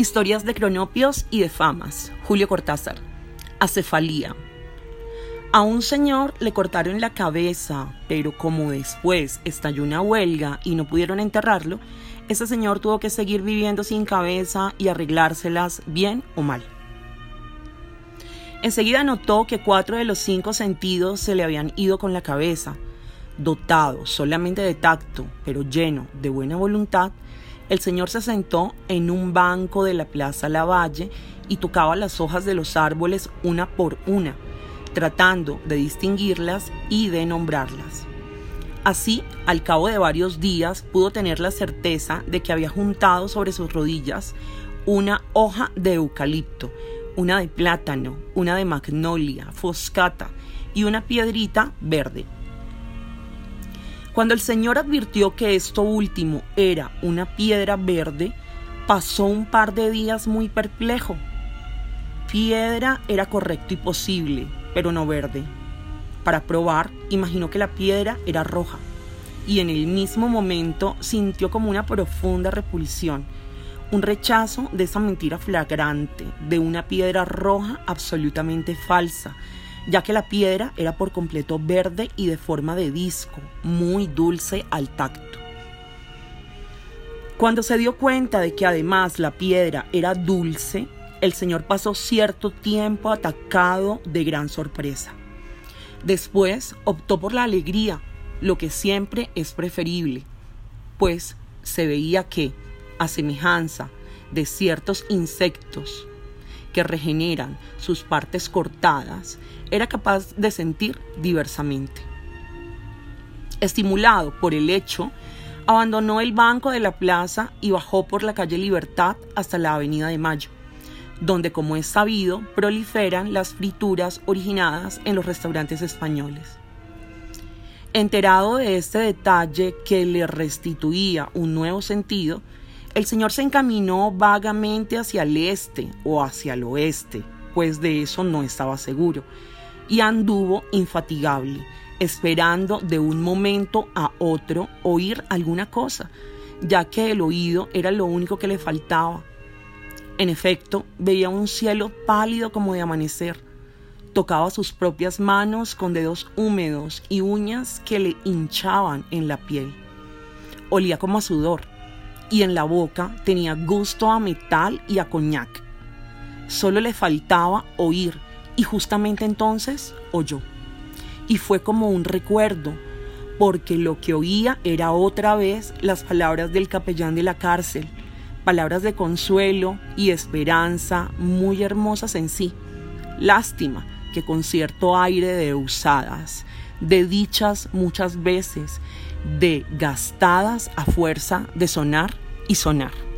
Historias de cronopios y de famas. Julio Cortázar. Acefalía. A un señor le cortaron la cabeza, pero como después estalló una huelga y no pudieron enterrarlo, ese señor tuvo que seguir viviendo sin cabeza y arreglárselas bien o mal. Enseguida notó que cuatro de los cinco sentidos se le habían ido con la cabeza. Dotado solamente de tacto, pero lleno de buena voluntad, el señor se sentó en un banco de la Plaza Lavalle y tocaba las hojas de los árboles una por una, tratando de distinguirlas y de nombrarlas. Así, al cabo de varios días, pudo tener la certeza de que había juntado sobre sus rodillas una hoja de eucalipto, una de plátano, una de magnolia, foscata y una piedrita verde. Cuando el Señor advirtió que esto último era una piedra verde, pasó un par de días muy perplejo. Piedra era correcto y posible, pero no verde. Para probar, imaginó que la piedra era roja y en el mismo momento sintió como una profunda repulsión, un rechazo de esa mentira flagrante, de una piedra roja absolutamente falsa, ya que la piedra era por completo verde y de forma de disco, muy dulce al tacto. Cuando se dio cuenta de que además la piedra era dulce, el Señor pasó cierto tiempo atacado de gran sorpresa. Después optó por la alegría, lo que siempre es preferible, pues se veía que, a semejanza de ciertos insectos que regeneran sus partes cortadas, era capaz de sentir diversamente. Estimulado por el hecho, abandonó el banco de la plaza y bajó por la calle Libertad hasta la Avenida de Mayo, donde, como es sabido, proliferan las frituras originadas en los restaurantes españoles. Enterado de este detalle que le restituía un nuevo sentido, el señor se encaminó vagamente hacia el este o hacia el oeste, pues de eso no estaba seguro, y anduvo infatigable, esperando de un momento a otro oír alguna cosa, ya que el oído era lo único que le faltaba. En efecto, veía un cielo pálido como de amanecer. Tocaba sus propias manos con dedos húmedos y uñas que le hinchaban en la piel. Olía como a sudor y en la boca tenía gusto a metal y a coñac. Solo le faltaba oír y justamente entonces oyó. Y fue como un recuerdo, porque lo que oía era otra vez las palabras del capellán de la cárcel, palabras de consuelo y esperanza muy hermosas en sí. Lástima que con cierto aire de usadas, de dichas muchas veces, de gastadas a fuerza de sonar y sonar.